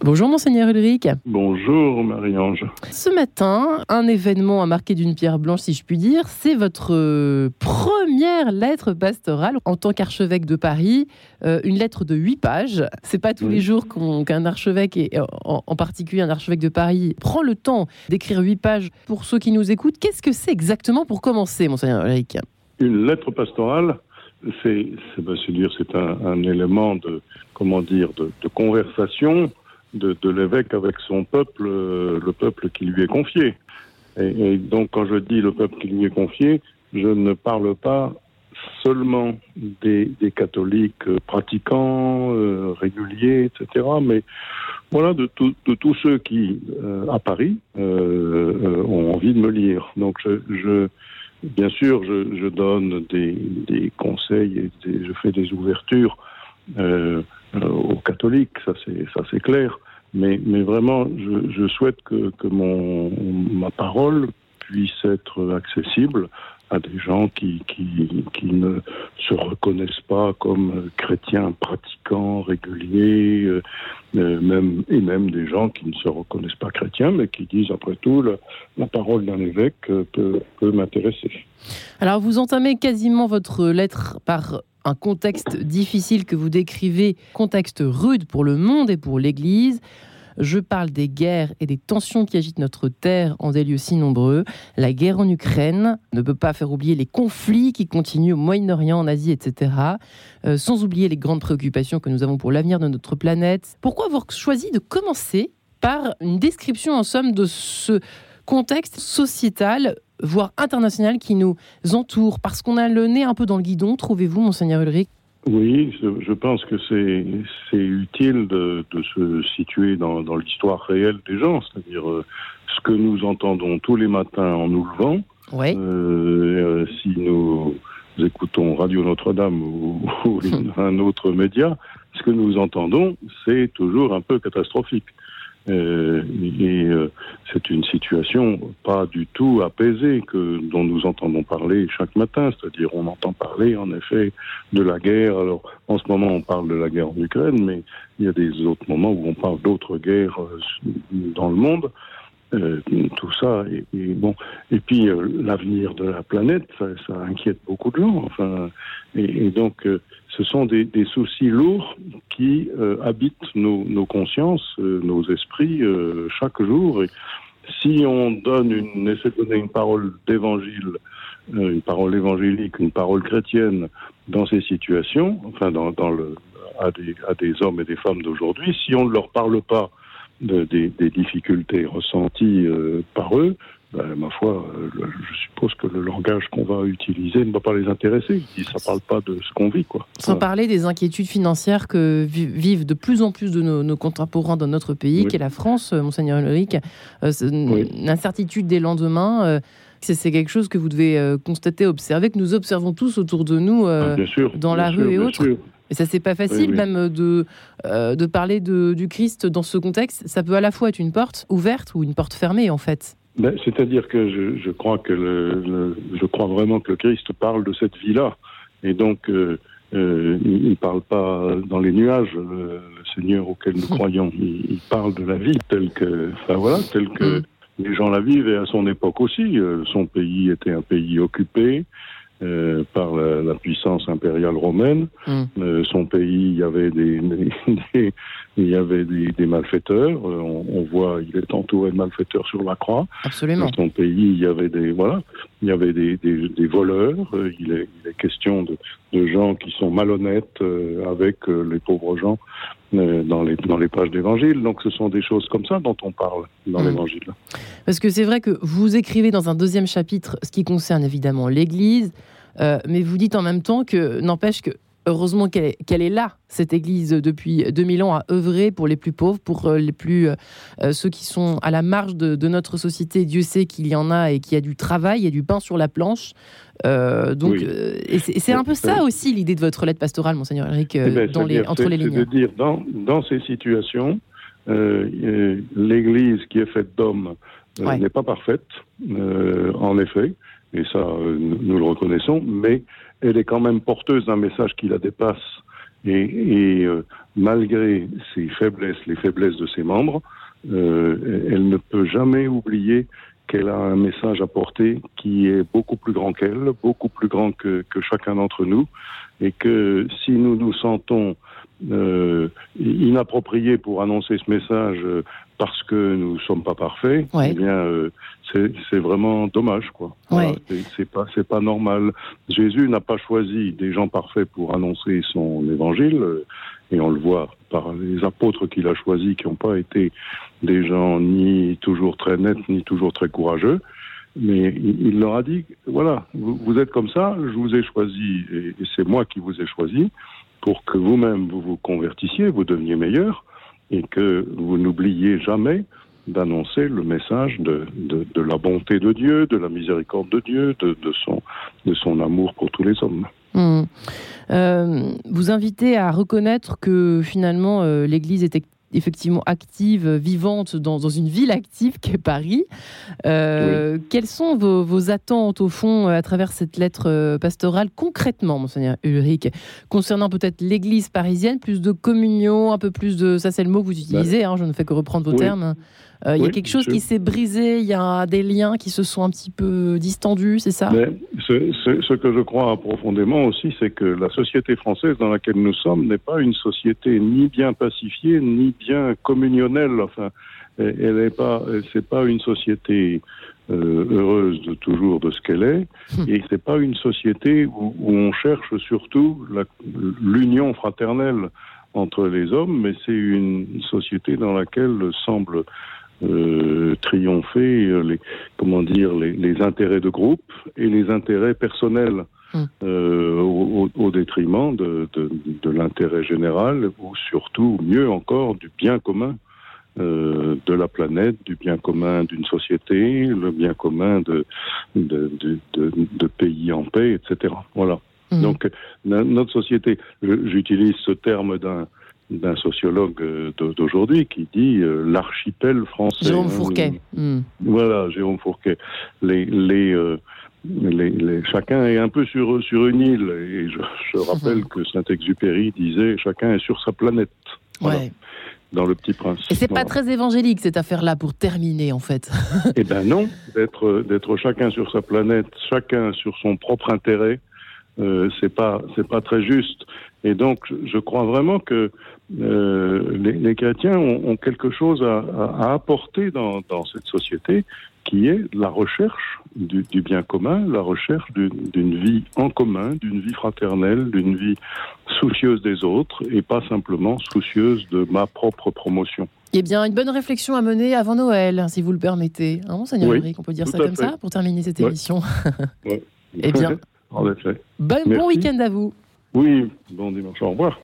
Bonjour monseigneur Ulrich. Bonjour Marie-Ange. Ce matin, un événement a marqué d'une pierre blanche si je puis dire, c'est votre euh, première lettre pastorale en tant qu'archevêque de Paris, euh, une lettre de 8 pages. C'est pas tous les jours qu'un archevêque et en, en, particulier un archevêque de Paris prend le temps d'écrire 8 pages pour ceux qui nous écoutent. Qu'est-ce que c'est exactement pour commencer monseigneur Ulrich? Une lettre pastorale c'est c'est un, un, élément de comment dire de, de conversation de, l'évêque avec son peuple, euh, le peuple qui lui est confié. Et, donc, quand je dis le peuple qui lui est confié, je ne parle pas seulement des, catholiques pratiquants, euh, réguliers, etc., mais voilà, de, tout, de tous ceux qui, euh, à Paris, euh, euh, ont envie de me lire. Donc, je, bien sûr, je, donne des, conseils et je fais des ouvertures euh, aux catholiques, ça c'est clair. Mais, vraiment, je, souhaite que, que mon, ma parole puisse être accessible à des gens qui, qui, qui ne se reconnaissent pas comme chrétiens pratiquants, réguliers, euh, euh, même, et même des gens qui ne se reconnaissent pas chrétiens, mais qui disent, après tout, la parole d'un évêque peut, peut m'intéresser. Alors, vous entamez quasiment votre lettre par un contexte difficile que vous décrivez, contexte rude pour le monde et pour l'Église. Je parle des guerres et des tensions qui agitent notre terre en des lieux si nombreux. La guerre en Ukraine ne peut pas faire oublier les conflits qui continuent au Moyen-Orient, en Asie, etc. Euh, sans oublier les grandes préoccupations que nous avons pour l'avenir de notre planète. Pourquoi avoir choisi de commencer par une description en somme de ce contexte sociétal voire international qui nous entoure parce qu'on a le nez un peu dans le guidon, trouvez-vous, monseigneur Ulrich? Oui, je, pense que c'est utile de, de, se situer dans, dans l'histoire réelle des gens, c'est-à-dire euh, ce que nous entendons tous les matins en nous levant. Oui. Euh, si nous écoutons Radio Notre-Dame ou, ou un autre média, ce que nous entendons, c'est toujours un peu catastrophique. Euh, et euh, c'est une situation pas du tout apaisée que dont nous entendons parler chaque matin, c'est-à-dire on entend parler en effet de la guerre. Alors en ce moment on parle de la guerre en Ukraine, mais il y a des autres moments où on parle d'autres guerres euh, dans le monde. Euh, tout ça et, bon et puis l'avenir de la planète ça, inquiète beaucoup de gens enfin et, donc ce sont des, soucis lourds qui euh, habitent nos, consciences euh, nos esprits euh, chaque jour. Et si on donne une essaie de donner une parole d'évangile une parole évangélique une parole chrétienne dans ces situations enfin dans, le à des, hommes et des femmes d'aujourd'hui si on ne leur parle pas de, des, difficultés ressenties par eux, ben, ma foi, euh, je suppose que le langage qu'on va utiliser ne va pas les intéresser. Ça ne parle pas de ce qu'on vit. Quoi. Sans voilà. parler des inquiétudes financières que vivent de plus en plus de nos, nos contemporains dans notre pays, oui. qui est la France, euh, Monseigneur Ulrich. Euh, oui. L'incertitude des lendemains. Euh, c'est quelque chose que vous devez euh, constater, observer, que nous observons tous autour de nous ah, sûr, dans la sûr, rue et autres. Sûr. Et ça, c'est pas facile oui, oui. même de, euh, de parler de, du Christ dans ce contexte. Ça peut à la fois être une porte ouverte ou une porte fermée, en fait. Ben, C'est-à-dire que je, je, crois que le, le, je crois vraiment que le Christ parle de cette vie-là. Et donc, euh, euh, il ne parle pas dans les nuages, le, le Seigneur auquel nous croyons. Il, il, parle de la vie telle que, enfin voilà, telle que mm. les gens la vivent et à son époque aussi. Euh, son pays était un pays occupé. Euh, par la, la, puissance impériale romaine. Mm. Euh, son pays, il y avait des, des, des il y avait des, des malfaiteurs. Euh, on, on, voit, il est entouré de malfaiteurs sur la croix. Absolument. Dans son pays, il y avait des voilà, il y avait des, des voleurs. Il est, il est question de, de, gens qui sont malhonnêtes avec les pauvres gens dans les, dans les pages d'évangile. Donc ce sont des choses comme ça dont on parle dans mmh. l'évangile. Parce que c'est vrai que vous écrivez dans un deuxième chapitre ce qui concerne évidemment l'Église, euh, mais vous dites en même temps que n'empêche que heureusement qu'elle est, qu est, là, cette Église, depuis 2000 ans, à œuvrer pour les plus pauvres, pour euh, les plus, euh, ceux qui sont à la marge de, de, notre société. Dieu sait qu'il y en a et qu'il y a du travail, il y a du pain sur la planche. Euh, donc, oui. et c'est un peu ça aussi l'idée de votre lettre pastorale, monseigneur Eric, eh ben, dans les, dire, entre les lignes. C'est de dire, dans, dans ces situations, l'Église qui est faite d'hommes ouais. n'est pas parfaite, en effet, et ça, nous le reconnaissons, mais elle est quand même porteuse d'un message qui la dépasse. Et, euh, malgré ses faiblesses, les faiblesses de ses membres, euh, elle ne peut jamais oublier qu'elle a un message à porter qui est beaucoup plus grand qu'elle, beaucoup plus grand que chacun d'entre nous, et que si nous nous sentons euh, inappropriés pour annoncer ce message euh, parce que nous ne sommes pas parfaits, eh bien, euh, c'est vraiment dommage, quoi. C'est pas, c'est pas normal. Jésus n'a pas choisi des gens parfaits pour annoncer son évangile, euh, et on le voit par les apôtres qu'il a choisis, qui n'ont pas été des gens ni toujours très nets, ni toujours très courageux. Mais il, leur a dit, voilà, vous, êtes comme ça, je vous ai choisi, et, c'est moi qui vous ai choisi, pour que vous-même vous vous convertissiez, vous deveniez meilleur et que vous n'oubliez jamais d'annoncer le message de, la bonté de Dieu, de la miséricorde de Dieu, de, son, amour pour tous les hommes. Hmm. Euh, vous invitez à reconnaître que finalement euh, l'Église était effectivement active, vivante dans, dans une ville active qu'est Paris. Euh, quelles sont vos, vos, attentes au fond à travers cette lettre pastorale concrètement, monseigneur Ulrich, concernant peut-être l'Église parisienne, plus de communion, un peu plus de, ça c'est le mot que vous utilisez, bah, hein, je ne fais que reprendre vos termes. Euh, il y a quelque chose qui s'est brisé, il y a des liens qui se sont un petit peu distendus, c'est ça? Ce, que je crois profondément aussi, c'est que la société française dans laquelle nous sommes n'est pas une société ni bien pacifiée, ni bien communionnelle. Enfin, elle n'est pas, c'est pas une société euh, heureuse de toujours de ce qu'elle est, hum. et c'est pas une société où, où on cherche surtout l'union fraternelle entre les hommes, mais c'est une société dans laquelle semble euh, triompher euh, les comment dire les, les, intérêts de groupe et les intérêts personnels hum. euh, au, au, détriment de, de, de l'intérêt général ou surtout mieux encore du bien commun euh, de la planète, du bien commun d'une société, le bien commun de, de, de, pays en paix, etc. Voilà. Hum. Donc notre société, j'utilise ce terme d'un d'un sociologue euh, d'aujourd'hui qui dit euh, l'archipel français. Jérôme Fourquet. Hmm. Voilà, Jérôme Fourquet. Les, les, euh, les, les, chacun est un peu sur, sur une île. Et je, je rappelle que Saint-Exupéry disait chacun est sur sa planète. Ouais. Dans le Petit Prince. Et c'est pas très évangélique cette affaire-là pour terminer en fait. eh ben non, d'être d'être chacun sur sa planète, chacun sur son propre intérêt, euh, c'est pas c'est pas très juste. Et donc, je crois vraiment que euh, les, les, chrétiens ont, ont, quelque chose à, à, apporter dans, dans, cette société, qui est la recherche du, du bien commun, la recherche d'une vie en commun, d'une vie fraternelle, d'une vie soucieuse des autres, et pas simplement soucieuse de ma propre promotion. Eh bien, une bonne réflexion à mener avant Noël, si vous le permettez. Hein, Monseigneur oui, on peut dire ça comme fait. ça pour terminer cette ouais. émission. ouais. eh bien, en effet. Bon, bon week-end à vous. Oui, bon dimanche, au revoir.